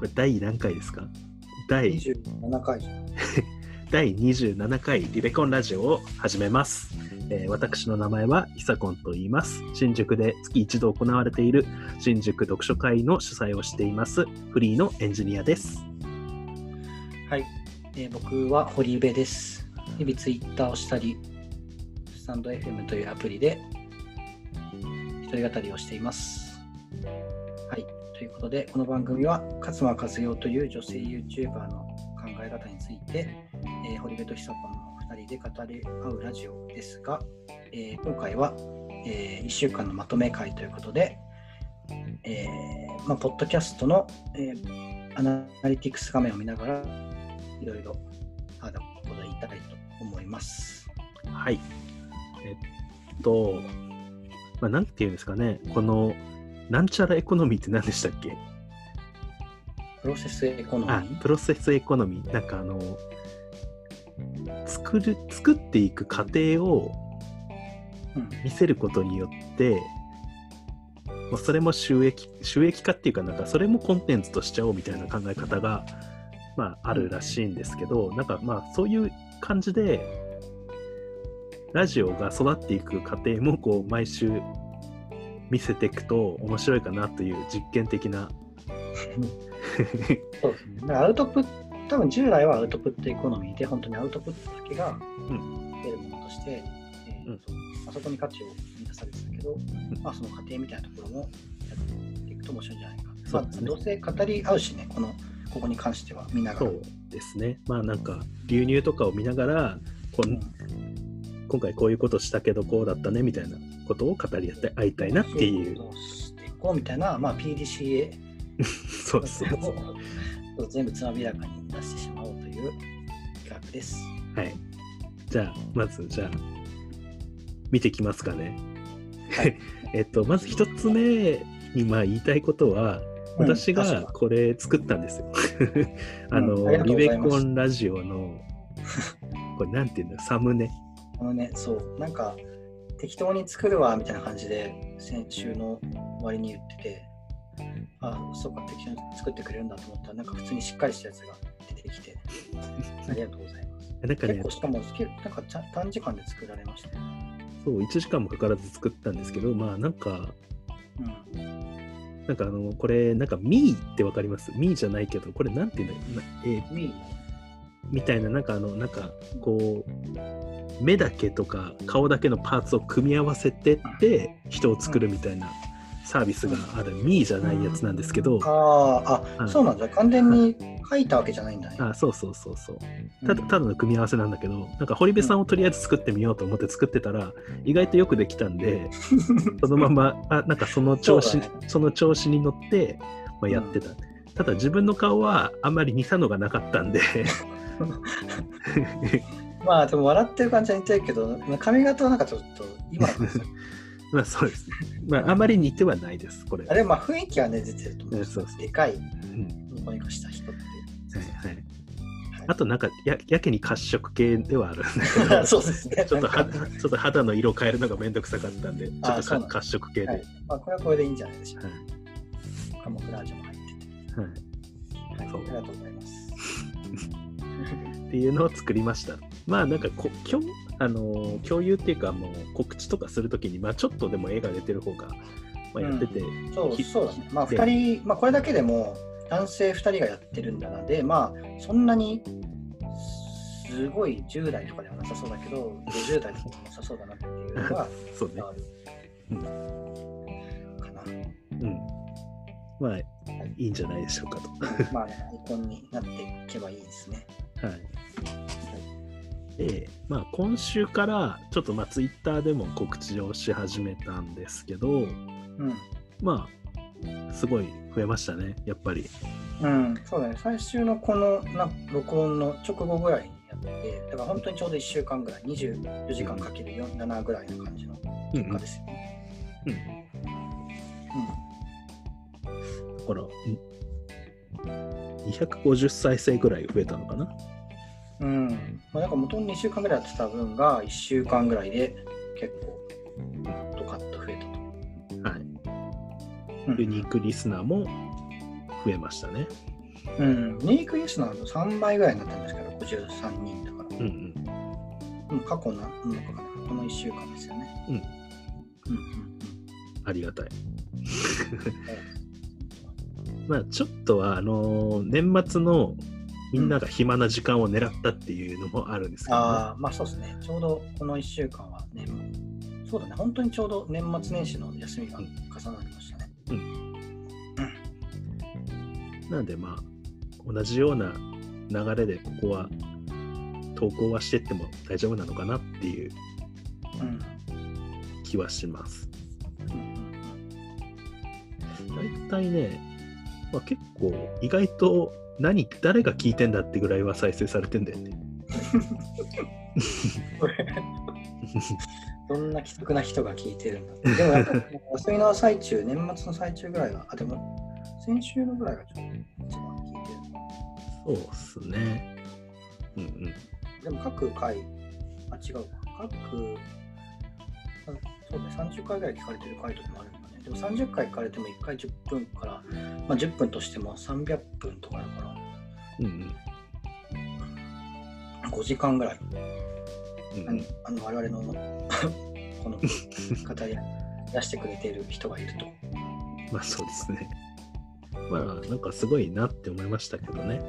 これ第何回ですか？第27回。第27回リベコンラジオを始めます。えー私の名前はヒサコンと言います。新宿で月一度行われている新宿読書会の主催をしていますフリーのエンジニアです。はい、えー僕は堀部です。日々ツイッターをしたり、スタンド FM というアプリで一人語りをしています。はい、ということで、この番組は勝間和代という女性 YouTuber の考え方について、えー堀部と久子の2人で語り合うラジオですが、えー今回は、え1週間のまとめ会ということで、えーまあ、ポッドキャストの、えーアナリティクス画面を見ながら、いろいろああだこと言いたいと思います。はい。えっと、まあ、なんていうんですかね、このなんちゃらエコノミーって何でしたっけ？プロセスエコノミあープロセスエコノミー。なんかあの、作る、作っていく過程をうん。見せることによって、まあ、それも収益収益化っていうかなんかそれもコンテンツとしちゃおうみたいな考え方が、まあ、あるらしいんですけどなんかまあそういう感じでラジオが育っていく過程もこう毎週見せていくと面白いかなという実験的なそうですね。アウトプット、多分従来はアウトプットエコノミーで、本当にアウトプットだけがうん出るものとして、えーうんあそこに価値を見出されてたけど、まあ、その過程みたいなところもやっていくと面白いんじゃないか。そうですねまあ、どうせ語り合うしね、このここに関してはみんなが。そうですねまあなんか流入とかを見ながらこん今回こういうことしたけどこうだったねみたいなことを語り合いたいなっていうどうしていこうみたいな、まあ、PDCA そうそうそうを全部つまびらかに出してしまおうという企画です。はい。じゃあ、まず、じゃあ、見てきますかね。はい えっと、まず一つ目にまあ言いたいことは、私がうん確かこれ作ったんですよ。あうんの、あリベコンラジオの、これなんていうんだ、サムネ？あのね、そう、なんか適当に作るわみたいな感じで先週の終わりに言ってて、あ、そうか、適当に作ってくれるんだと思ったら、なんか普通にしっかりしたやつが出てきて、ありがとうございます。なんかね結構、しかもなんかちゃ短時間で作られましたよ。そう、1時間もかからず作ったんですけど、まあなんか、うん。なんかあの、これ、なんか、ミーってわかります？ミーじゃないけど、これなんていうんだなえーウィー？みたいな、なんかあの、なんか、こう、目だけとか顔だけのパーツを組み合わせてって人を作るみたいなサービスがある、ミーじゃないやつなんですけど、あーあ、うんそうなんだ。完全に書いたわけじゃないんだね。あそうそうそうそう。ただうん。ただの組み合わせなんだけど、なんか堀部さんをとりあえず作ってみようと思って作ってたら、意外とよくできたんで、そのまま、あなんかその調子、そね。の調子に乗って、まあ、やってた。ただ自分の顔はあんまり似たのがなかったんで、まあでも笑ってる感じは似てるけど、髪型はなんかちょっと今の まあそうですね。まああまり似てはないです、これ。あれまあ雰囲気はね出てると思う。ねそうそうでかいうんニコニコした人って。はいはいはいあとなんかややけに褐色系ではあるんだけど そうですね。ちょっとはちょっと肌の色変えるのがめんどくさかったんで、ちょっと褐色系で。はいはい。まあこれはこれでいいんじゃないでしょうか。はいカモフラージュも入ってて。はい。そうありがとうございます。っていうのを作りました。まあなんかこ共あのー共有っていうかもう告知とかするときに、まあちょっとでも絵が出てる方が、まあ、やってて、そうきそうだね。まあで2人、まあこれだけでも男性2人がやってるんだなで、まあそんなにすごい10代とかではなさそうだけど、50代とかでもなさそうだなっていうのが そうねうんかな。うん。まあいいんじゃないでしょうかと。まあ、アイコンになっていけばいいですね。はい。で、まあ今週からちょっとまあツイッターでも告知をし始めたんですけど、うん。まあすごい増えましたね、やっぱり。うん、そうだね。最終のこのな録音の直後ぐらいにやって、だから本当にちょうど1週間ぐらい、24時間かける4 7ぐらいの感じのうん結果ですよね。うんだから、ん250再生ぐらい増えたのかな？うん。うん。まあ、なんか元に2週間ぐらいやってた分が1週間ぐらいで結構ドカッと増えたと。はい。うんユニークリスナーも増えましたね。うん。メイクイエスの後3倍ぐらいになったんですけど、53人だから。うんうん。うん、過去な、なんかね、この1週間ですよね。うんうんうんありがたい。う ん。まあ、ちょっとは、あのー年末のみんなが暇な時間を狙ったっていうのもあるんですけど、ねああ、まあそうですね。ちょうどこの1週間は年そうだね。本当にちょうど年末年始の休みが重なりましたね。なんでまあ、同じような流れでここは投稿はしてっても大丈夫なのかなっていううん。気はします。うん大体ね、まあ、結構意外と何、誰が聞いてんだってぐらいは再生されてんだよね。どんな既得な人が聞いてるんだって。でもやっぱ休みの最中、年末の最中ぐらいは、あ、でも先週のぐらいがちょっと一番聞いてる。そうっすね。うんうん。でも各回、あ、違うな。各、あそうね、30回ぐらい聞かれてる回とかもあるんだね。でも30回聞かれても1回10分から、まあ、10分としても300分とかだから、うんうん5時間ぐらい、うん何あの我々の この方で出してくれている人がいると。まあそうですね。まあなんかすごいなって思いましたけどね。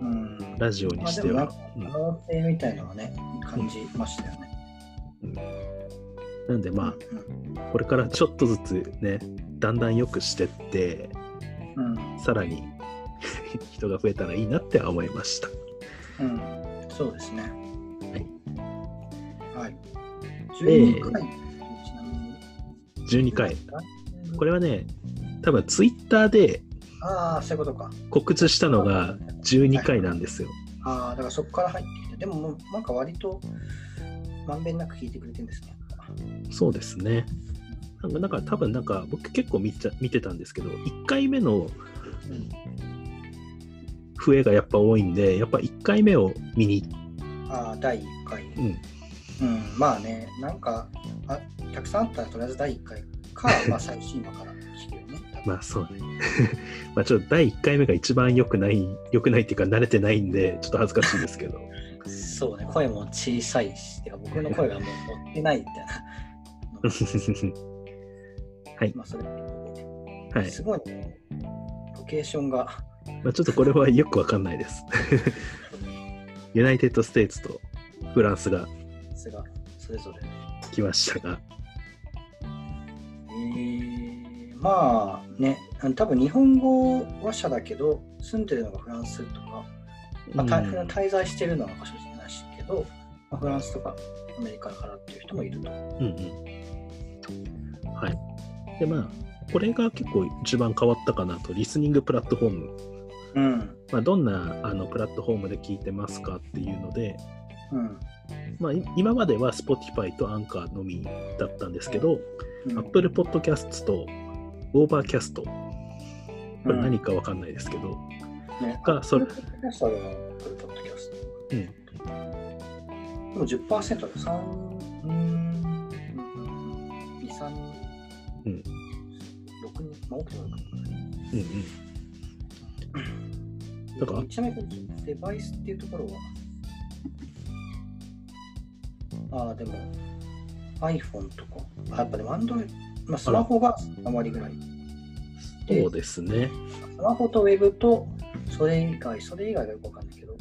うん。ラジオにしては。可能性みたいなのはね、感じましたよね。うんなんでまあ、うんこれからちょっとずつね、だんだん良くしてって、うんさらに 人が増えたらいいなっては思いました。うん、そうですね。はい。はい。で12回、ちなみに。12回。これはね、多分ツイッターでああ、そういうことか。告知したのが12回なんですよ。ああ、だからそこから入ってきて、でももうなんか割とまんべんなく聞いてくれてるんですね。そうですね。なんかなんか多分なんか僕結構見た見てたんですけど、1回目のうん増えがやっぱ多いんで、やっぱ1回目を見に、ああ、第1回。うん、うん、まあね、なんかあ、たくさんあったらとりあえず第1回か、まあ最新話から聞くよね。多分まあそうね。まあちょっと第1回目が一番良くない、良くないっていうか慣れてないんで、ちょっと恥ずかしいですけど。そうね、声も小さいし、てか僕の声がもう乗ってないみたいな。はい。まあそれ、はい。すごいね、ロケーションが、まあちょっとこれはよくわかんないです。United States とフランスがそれぞれ。来ましたが、えー、まあね、多分日本語話者だけど、住んでるのがフランスとか、まあ、滞在してるのはかもしれないしけど、まあ、フランスとかアメリカからっていう人もいると。うんうん。はい。で、まあ、これが結構一番変わったかなと、リスニングプラットフォーム。うん。まあ、どんなあのプラットフォームで聞いてますかっていうので、うん。まあ、い今までは Spotify と Anchor のみだったんですけど、うん Apple Podcasts と Overcast、これ何かわかんないですけど、ね、がそれポッドキャストでも、ポッドキャスト。うん。でも10%だ。3、うーん、2、3、うん。6人、まあ、多くてもいい。かうんうん。だから。ちなみにデバイスっていうところは、ああ、でも iPhone とか、あやっぱでも Android、まあ、スマホが3割ぐらい。そうですね。スマホとウェブと、それ以外、それ以外がよくわかんないけど、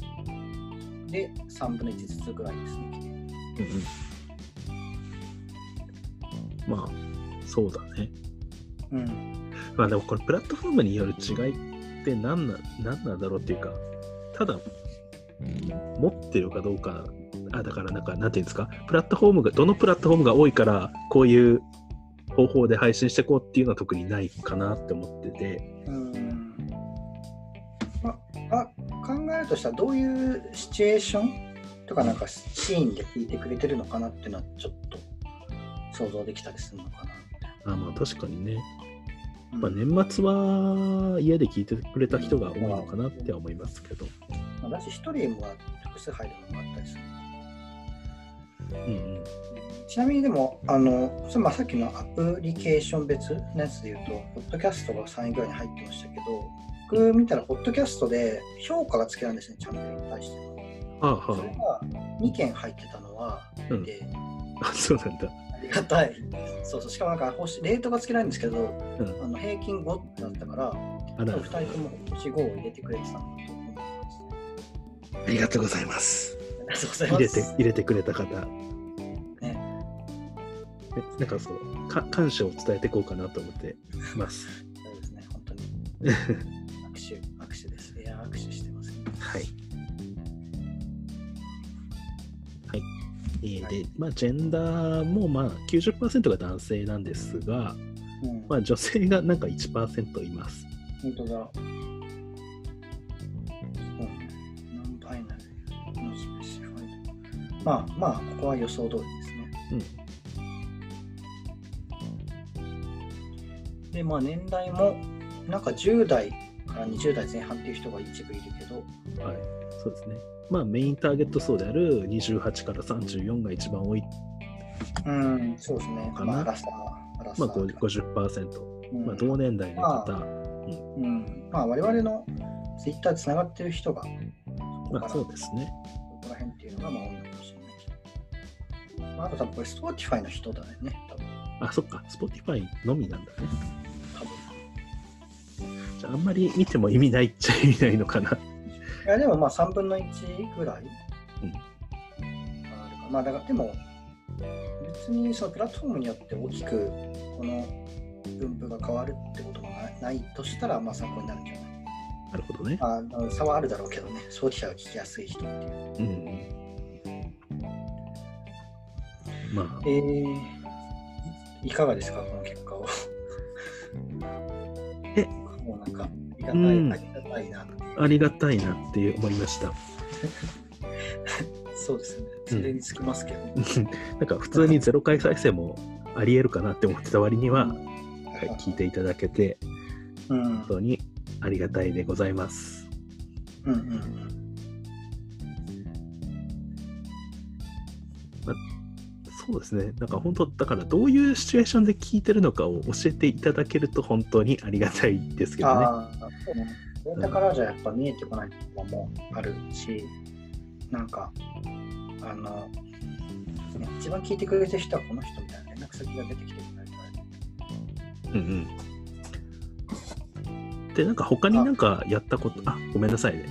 で、3分の1ずつぐらいですね。うんうん、まあ、そうだね。うん。まあでもこれプラットフォームによる違いって何な何なんだろうっていうか、ただ持ってるかどうか、あだからなんか、なんていうんですか、プラットフォームが、どのプラットフォームが多いから、こういう方法で配信していこうっていうのは特にないかなって思ってて、うんとしたら、どういうシチュエーションとか、なんかシーンで聞いてくれてるのかなっていうのは、ちょっと想像できたりするのかな。あまあ確かにね、うんまあ、年末は家で聞いてくれた人が多いのかなっては思いますけど、まあだし、一人は複数入るのもあったりする。うんうん、ちなみにでも、あのそれまあさっきのアプリケーション別のやつで言うと、ポッドキャストが3位ぐらいに入ってましたけど、僕見たら、ポッドキャストで評価がつけられるんですね、チャンネルに対しての。はあそれはが2件入ってたのは、うんで、そうなんだ。ありがたい。そうそう、しかもなんか星、レートがつけられるんですけど、うんあの平均5だったから、あら2人とも星5を入れてくれてたんだと思います。ありがとうございます。ありがとうござい入ます。れて入れてくれた方。ね、えなんかそうか感謝を伝えていこうかなと思ってます。そうですね、本当に。えーはいで、まあ、ジェンダーもまあ90%が男性なんですが、うん、まあ、女性がなんか1%います。本当だ。まあまあ、ここは予想通りですね。で、まあ年代も、なんか10代から20代前半っていう人が一部いるけど、はい。そうですね。まあ、メインターゲット層である28から34が一番多い。うん、そうですね。かなまあ、アラサー、アラサまあ、ーとか。50%。うんまあ、同年代の方。うん、まあ我々のツイッターでつながってる人が、まあ、そうですね。ここら辺っていうのがまあ多いのかもしれない。まあ、あと多分これ、スポーティファイの人だよね、多分。あ、そっか。Spotify のみなんだね。多分じゃあ、あんまり見ても意味ないっちゃ意味ないのかな。いや、でもまあ3分の1ぐらい。うんあるかまあだからでも、別にそのプラットフォームによって大きくこの分布が変わるってこともないとしたら、まあ参考になるんじゃない？なるほどね。ああ差はあるだろうけどね、スポーティファイが聞きやすい人っていう。うん。まあえ、ー、いかがですか、この結果を。え もうなんか、ありがたい、うんありがたいなっていう。ありがたいなって思いました。そうですね。それにつきますけど。なんか普通にゼロ回再生もありえるかなって思ってた割には、うんはい、聞いていただけてうん。本当にありがたいでございます。うんうんうん。そうですね。なんか本当、だからどういうシチュエーションで聞いてるのかを教えていただけると本当にありがたいですけどね。そうね。データからじゃやっぱ見えてこないところもあるし、なんか、あの、ね一番聞いてくれてる人はこの人みたいな連絡先が出てきてくれるから、うんうん。で、なんか他になんかやったこと、あ、ごめんなさいね。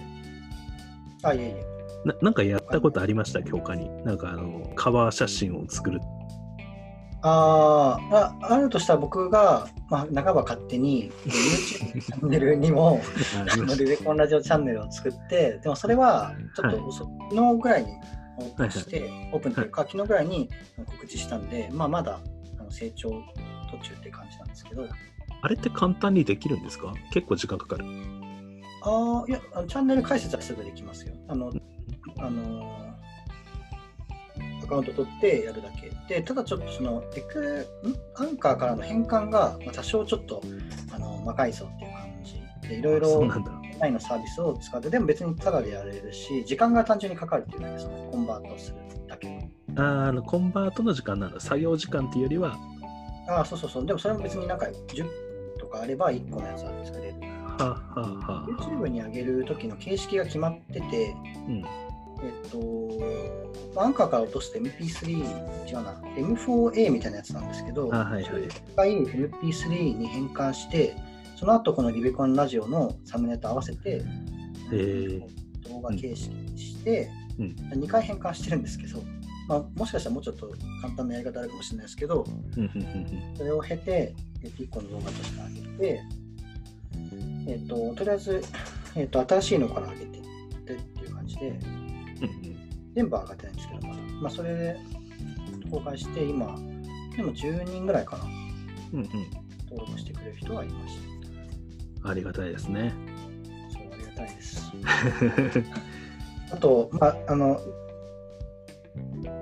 あ、いえいえ。ななんかやったことありました？っけ他に。なんかあの、カバー写真を作る。あーあ、あるとしたら僕が、まあ、半ば勝手に YouTube チャンネルにも、ありましリベコンラジオチャンネルを作って、でもそれはちょっと遅、昨日ぐらいにオープンして、オープンというか、昨日ぐらいに告知したんで、まあ、まだあの成長途中って感じなんですけど、あれって簡単にできるんですか？結構時間かかる。ああ、いやチャンネル解説はすぐできますよ。あの、あのアカウント取ってやるだけ。で、ただちょっとその、エク、ん？アンカーからの変換が、まあ、多少ちょっと、あの、魔改造っていう感じで、いろいろ。オンのサービスを使って、でも別にタダでやれるし、時間が単純にかかるっていうだけ、そのコンバートするだけの。あーあのコンバートの時間なんだ。作業時間っていうよりは、ああ、そうそうそう。でもそれも別になんか10分とかあれば1個のやつは作れる。はあ、はあはあ、YouTube に上げる時の形式が決まってて、うん。えっと、アンカーから落として MP3、違うな、M4A みたいなやつなんですけど、あはいはい。それを一回 MP3 に変換して、その後このリベコンラジオのサムネと合わせて、ー。動画形式にして、うん。2回変換してるんですけど、まあ、もしかしたらもうちょっと簡単なやり方あるかもしれないですけど、それを経て、えっと、1個の動画として上げて、えっと、とりあえず、えっと、新しいのから上げていっていう感じで、全部上がってないんですけど、まだ。まあ、それで公開して、今、でも10人ぐらいかな、うんうん登録してくれる人がいましありがたいですね。た。そう、ありがたいです。あと、まあ、あの、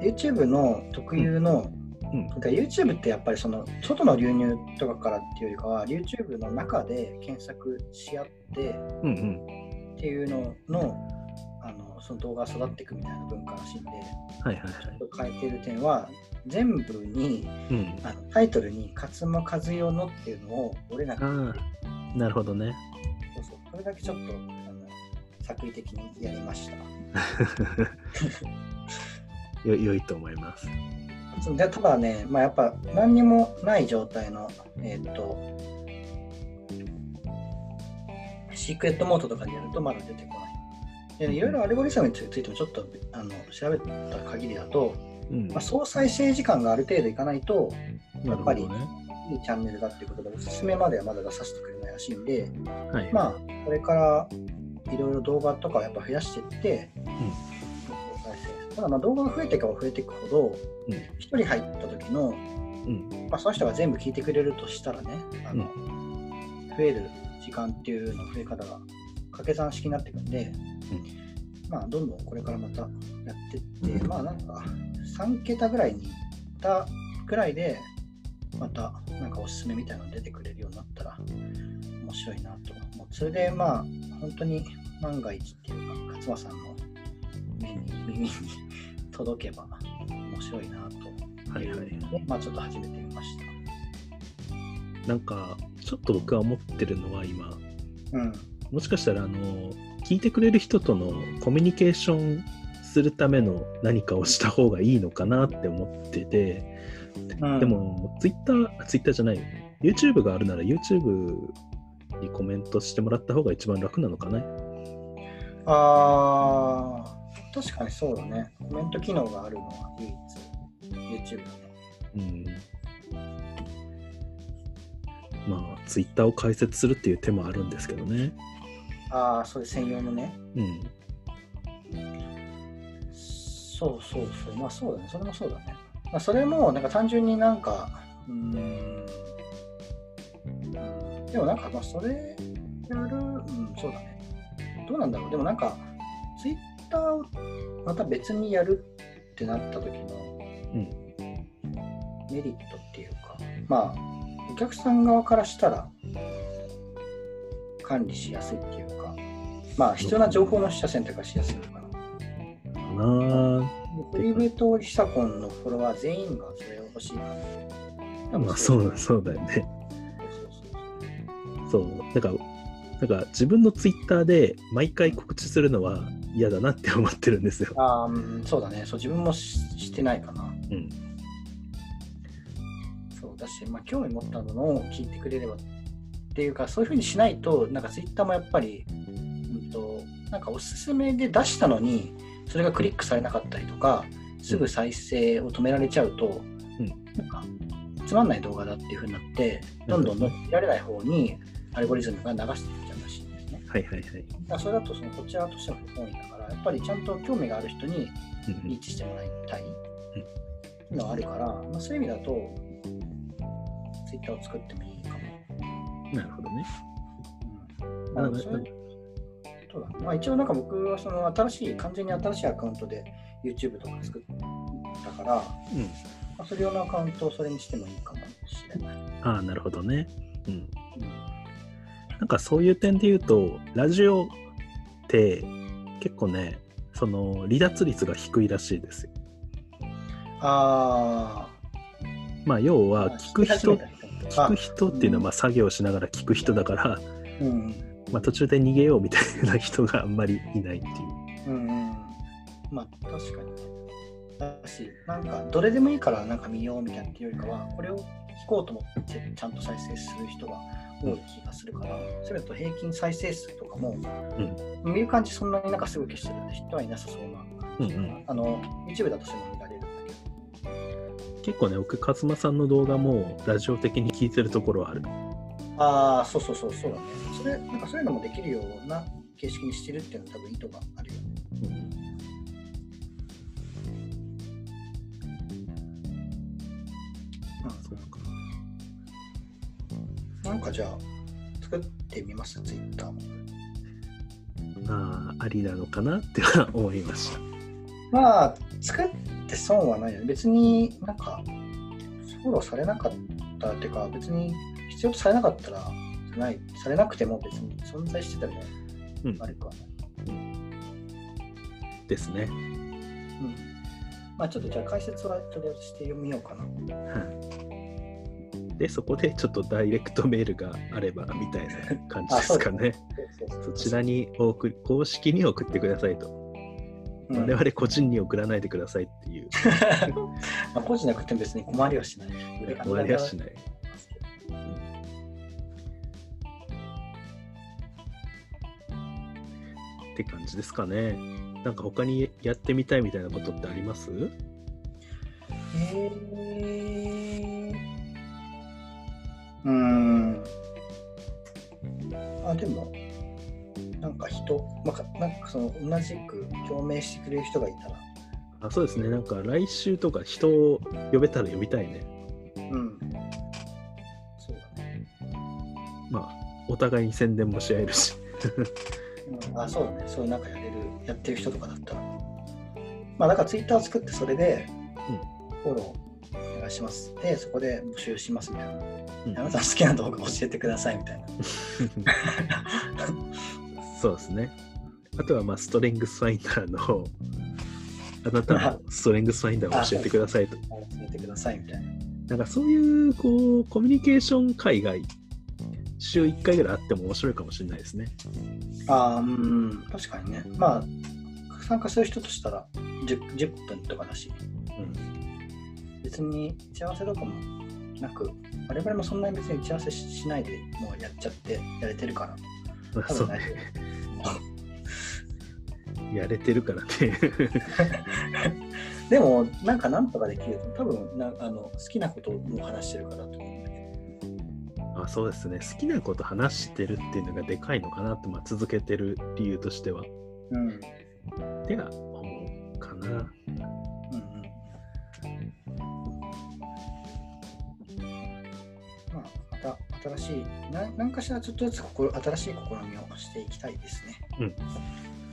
YouTube の特有の、うんなんか YouTube ってやっぱりその外の流入とかからっていうよりかは YouTube の中で検索し合って。っていうののあのその動画が育っていくみたいな文化らしいんではいはいはい。ちょっと変えてる点は全部にうん。あのタイトルに「勝間和代の」っていうのを俺らがああ、なるほどね。そうそうとれだけちょっとあの作為的にやりました。よ良いと思います。でただね、まあ、やっぱ何にもない状態の、えっ、と、シークレットモードとかでやるとまだ出てこない。でいろいろアルゴリズムについてもちょっとあの調べた限りだと、うんまあ、総再生時間がある程度いかないとやっぱり。いいチャンネルだっていうことでおすすめまではまだ出させてくれないらしいんで、はい。まあこれからいろいろ動画とかをやっぱ増やしていって、総再生ただまあ動画が増えていけば増えていくほど、うん1人入った時のうん。まあ、その人が全部聞いてくれるとしたらね、あの増える時間っていうの増え方が掛け算式になっていくんで、まあ、どんどんこれからまたやってって、まあなんか3桁ぐらいにいったぐらいで、またなんかおすすめみたいなの出てくれるようになったら面白いなと。もうそれでまあ本当に万が一っていうか、勝間さんの目に耳に届けば面白いなとはいはい。で、まあちょっと始めてみました。なんか、ちょっと僕は思ってるのは今、うん。もしかしたら、あの、聞いてくれる人とのコミュニケーションするための何かをした方がいいのかなって思ってて、うんで、も、ツイッター、ツイッターじゃない、YouTube があるなら YouTube にコメントしてもらった方が一番楽なのかな。あー確かにそうだね。コメント機能があるのは唯一 YouTube だね。うん。まあ、ツイッターを開設するっていう手もあるんですけどね。ああ、それ専用のね。うん。そうそうそう。まあそうだね。それもそうだね。まあ、それもなんか単純になんか、うーん。でもなんかまあそれやる、うん、そうだね。どうなんだろう。でもなんか、ツイッターをまた別にやるってなった時の、うん。メリットっていうか、まあ、お客さん側からしたら管理しやすいっていうか、まあ、必要な情報の取捨選択がしやすいのかな。かなフリーベとヒサコンのフォロワー全員がそれを欲しいなまあ、そうだ、そうだよね。そう。だから、なんか自分のツイッターで毎回告知するのは嫌だなって思ってるんですよ。ああ、うんそうだね。そう、自分もししてないかな。うん。そうだし、まあ、興味持ったものを聞いてくれればっていうか、そういうふうにしないと、なんかツイッターもやっぱり、なんかおすすめで出したのに、それがクリックされなかったりとか、すぐ再生を止められちゃうと、うんなんか、つまんない動画だっていうふうになって、どんどんどん見られない方にアルゴリズムが流していっちゃうらしいんですね。はいはいはい。だそれだとそのこちらとしても不本意だから、やっぱりちゃんと興味がある人にうんリーチしてもらいたいっていうのはあるから、まあ、そういう意味だと、ツイッターを作ってもいいかも。なるほどね。うんまあ、それそうだねまあ、一応なんか僕はその新しい、完全に新しいアカウントで YouTube とか作ったから、まうん。あ、それ用のアカウントをそれにしてもいいかもしれない。ああ、なるほどね。うん。うんなんかそういう点で言うと、ラジオって結構ね、その離脱率が低いらしいですよ。あまあ要あ、は聞く人、聞あく人っていうのはまあ作業しながら聞く人だから、うんまあ途中で逃げようみたいな人があんまりいないっていう。うんうん。まあ確かにね。だし、なんかどれでもいいからなんか見ようみたいなっていうよりかは、これを聞こうと思ってちゃんと再生する人が多い気がするから、それだと平均再生数とかも、見る感じそんなになんかすぐ消してる人はいなさそうな。うんうんあの、YouTube だとそういうの見られるんだけ結構ね、僕、勝間さんの動画もラジオ的に聞いてるところはある。ど。ああ、そうそうそう、そうだね。それ、なんかそういうのもできるような形式にしてるっていうのは多分意図があるよね。うんうんそうか。なんかじゃあ、作ってみます、Twitter も。まあ、ありなのかなっては思いました。まあ、作って損はないよね。別になんか、フォローされなかったっていうか、別に必要とされなかったら、ないされなくても別に存在しててもうん悪くはない。ですね。うん。まあちょっとじゃあ解説はとりあえずしてみようかな。は いで、そこでちょっとダイレクトメールがあればみたいな感じですかね。そちらにお送り公式に送ってくださいと。うん我々個人に送らないでくださいっていう。まあ個人なくても別に困りはしない。困りはしない。って感じですかね。なんか他にやってみたいみたいなことってあります？へーうーん。あ、でも、なんか人、まあか、なんかその同じく共鳴してくれる人がいたら、あそうですね。なんか来週とか人を呼べたら呼びたいね。うん。そうだね。まあ、お互いに宣伝もし合えるし。うん、あ、そうだね。そういうなんかやれる、やってる人とかだったら。まあ、だからツイッター作ってそれで、フォローお願いします。で、そこで募集しますみたいな。うんあなたの好きな動画教えてくださいみたいな。そうですね。あとは、まあ、ストレングスファインダーの、あなたのストレングスファインダーを教えてくださいと。教えてくださいみたいな。なんかそういう、こう、コミュニケーション会が週1回ぐらいあっても面白いかもしれないですね。ああ、うん、確かにね。まあ、参加する人としたら 10, 10分とかだし、うん。別に打ち合わせとかもなく、我々もそんなに別に打ち合わせししないでもうやっちゃってやれてるから、多分大丈夫。やれてるからね。でも、なんかなんとかできると、多分なあの好きなことを話してるからと思うんだけど。あそうですね。好きなこと話してるっていうのがでかいのかなって、まあ、続けてる理由としては。うん。っては思うかな。うんうんまあ、また新しい、な何かしらちょっとずつ新しい試みをしていきたいですね。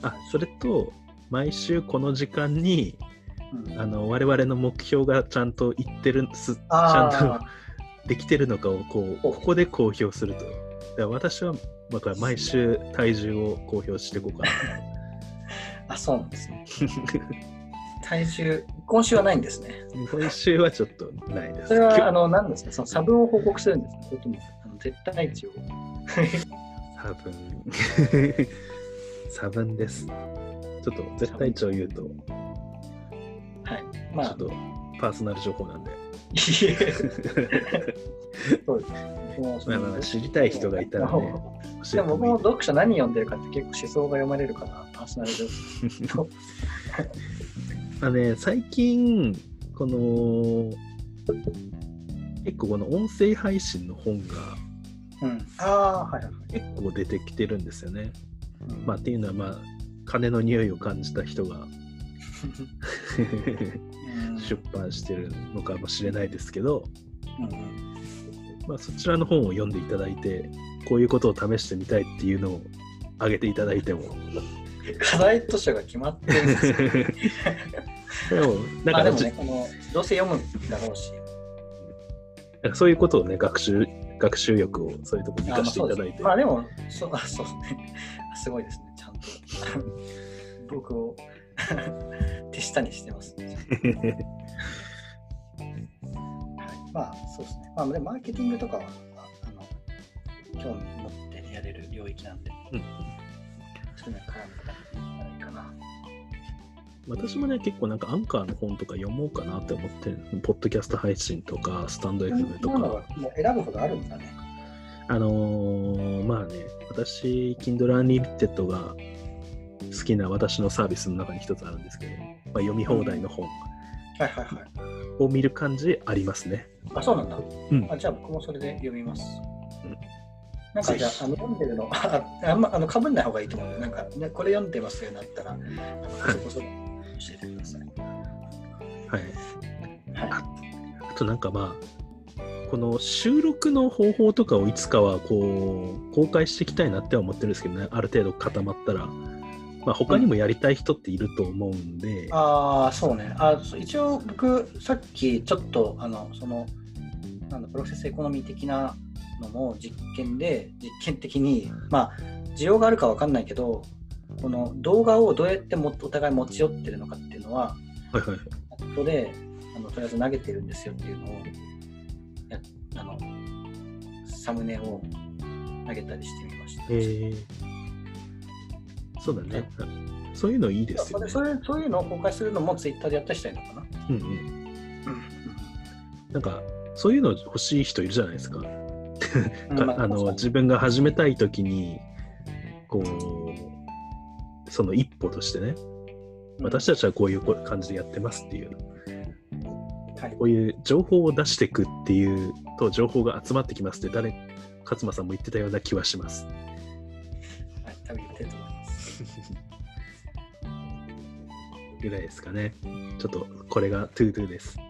あそれと、毎週この時間に、うんあの我々の目標がちゃんといってるすちゃんとできてるのかをこうここで公表すると。だから私はだから毎週体重を公表していこうか あ、そうなんですね。な。体重、今週はないんですね。今週はちょっとないです。それは、あの、何ですか、その差分を報告するんですか？それとも、あの絶対値を。差分 差分です。ちょっと絶対値を言うと、はい。まあちょっ、とパーソナル情報なんで。そうです。もうそのまあまあ知りたい人がいたらねでも僕も読者何読んでるかって結構思想が読まれるから、パーソナルあね、最近、この、結構この音声配信の本がうん。ああ、はい。結構出てきてるんですよね。うんまあっていうのはまあ、金の匂いを感じた人がうん 出版してるのかもしれないですけど、うんまあそちらの本を読んでいただいて、こういうことを試してみたいっていうのを挙げていただいても。課題図書が決まってるんですよ。でも、なんかでもね、このどうせ読むだろうし、なんかそういうことをね、学習、学習欲をそういうところに生かしていただいて。まあでも、そそうですね。すごいですね、ちゃんと。僕を手下にしてます、ね。はい、まあ、そうですね。まあ、でもマーケティングとかは、ああの興味持ってやれる領域なんで、うんそういうのに絡むいいかな。私もね、結構なんかアンカーの本とか読もうかなって思ってる、ポッドキャスト配信とか、スタンド FM とか。がもう選ぶほどあるんだね。あのーまあね、私、Kindle Unlimited が好きな私のサービスの中に一つあるんですけど、まあ、読み放題の本はいはいはい。を見る感じありますね。あ、そうなんだ。うんあじゃあ僕もそれで読みます。うんなんかじゃあ、あの読んでるの、ああんまあの被んない方がいいと思うので、なんか、ね、これ読んでますよなったら、あのそこそこ教えてください。はい。はあとなんかまあ、この収録の方法とかをいつかはこう公開していきたいなっては思ってるんですけどね、ある程度固まったら。まあ、他にもやりたい人っていると思うんで、ああ、そうね。あ一応僕、さっきちょっと、あの、その、なんだプロセスエコノミー的なのも実験で、実験的に、まあ、需要があるかわかんないけど、この動画をどうやってもお互い持ち寄ってるのかっていうのは、はいであのとりあえず投げてるんですよっていうのをやっあのサムネを上げたりしてみました。えー、そうだね。そういうのいいですよね。それそういうのを公開するのもツイッターでやったりしたいのかな。うんうん。うんなんか、そういうの欲しい人いるじゃないですか。あの自分が始めたいときに、こう、その一歩としてね、私たちはこういう感じでやってますっていう、はいこういう情報を出していくっていうと、情報が集まってきますって、誰、勝間さんも言ってたような気はします。はい、多分言ってると。ぐらいですかね。ちょっと、これが To Do です。は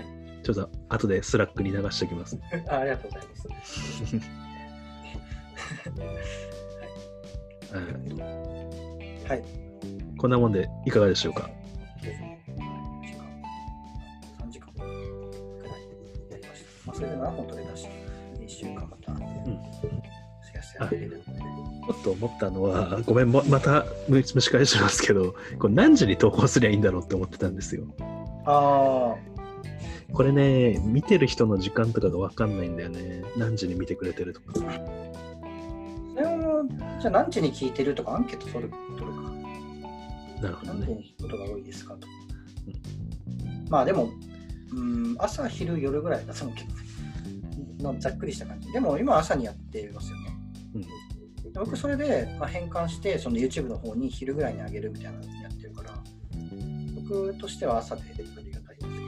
い、ちょっと、後でスラックに流しておきます。あ ありがとうございます。う んはい。こんなもんでいかがでしょうか？思ったのは、ごめん、もまた蒸し返しますけど、これ何時に投稿すりゃいいんだろうって思ってたんですよ。あこれね、見てる人の時間とかが分かんないんだよね。何時に見てくれてるとか。あ、それを、じゃあ何時に聞いてるとかアンケート取る取るか。なるほど何時ね。に聞くことが多いですかと。まあでも、うん、朝、昼、夜ぐらいだと思うけど、のざっくりした感じ。でも今朝にやってますよね。うんで僕それで、まあ、変換してその YouTube の方に昼ぐらいに上げるみたいなのやってるから僕としては朝でありがたいですけど。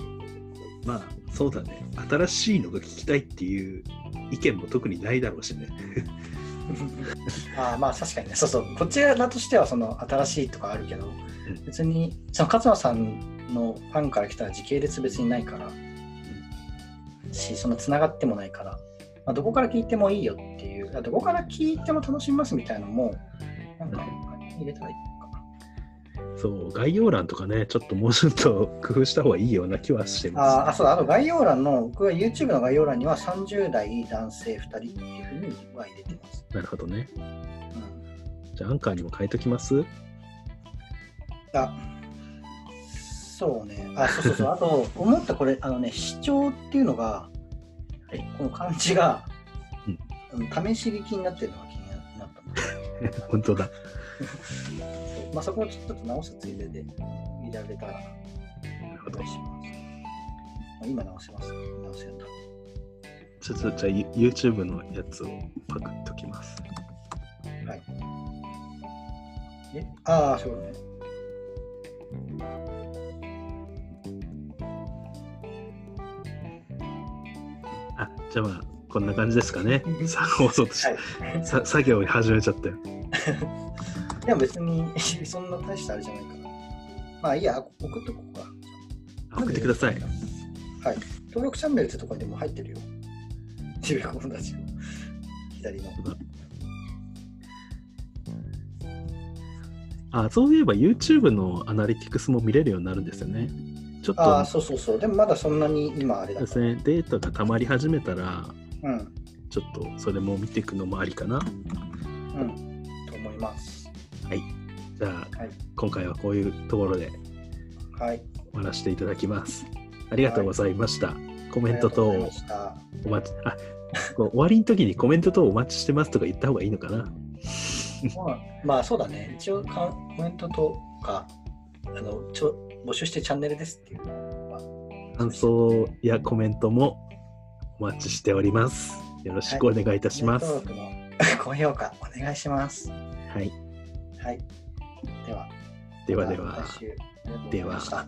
まあ、そうだね。新しいのが聞きたいっていう意見も特にないだろうしね。ああまあ確かにね。そうそう。こちらとしてはその新しいとかあるけど、ん。別にその勝間さんのファンから来たら時系列別にないから、しそのつながってもないから、まあ、どこから聞いてもいいよっていうあどこから聞いても楽しみますみたいなのもなんか入れたらいいのかなそう、概要欄とかね、ちょっともうちょっと工夫した方がいいような気はしてまああ、そうだ、あと概要欄の、僕は YouTube の概要欄には30代男性2人っていうふうには入れてます。す。なるほどね。うん、じゃあ、アンカーにも変えときます？あそうね。あ、そうそうそう。あと、思ったこれ、あのね、視聴っていうのが、はいこの漢字が、うんうん試し聞きになってるのが気になった 本当だ。まあ、そこをちょっと直すついでで入れられたらお願い。します。まあ、今直せます。直せんだ。ちょっと、じゃあ、You- YouTube のやつをパクっときます。はい。え？ああ、そうね。じゃあまあ、こんな感じですかね。さ放送としはい。さ作業を始めちゃったよ。でも別にそんな大したあれじゃないから。まあいいや、送っとこうか。送ってください。はい。登録チャンネルってとこにでも入ってるよ。自分友達の左の。あ、そういえば YouTube のアナリティクスも見れるようになるんですよね。ちょっとああ、そうそうそう。でもまだそんなに今あれだ。ですね、データが溜まり始めたら、うん。ちょっとそれも見ていくのもありかな。うん。と思います。はい。じゃあ、はい。今回はこういうところではい。終わらせていただきます。ありがとうございました。コメント等。お待ち、あ、終わりの時にコメント等お待ちしてますとか言った方がいいのかな。まあ、まあそうだね。一応かコメントとか、あのちょ募集してチャンネルですっていう。まあ感想やコメントもお待ちしております。よろしくお願いいたします。登録も高評価お願いします。はい。はい。では。ではではまた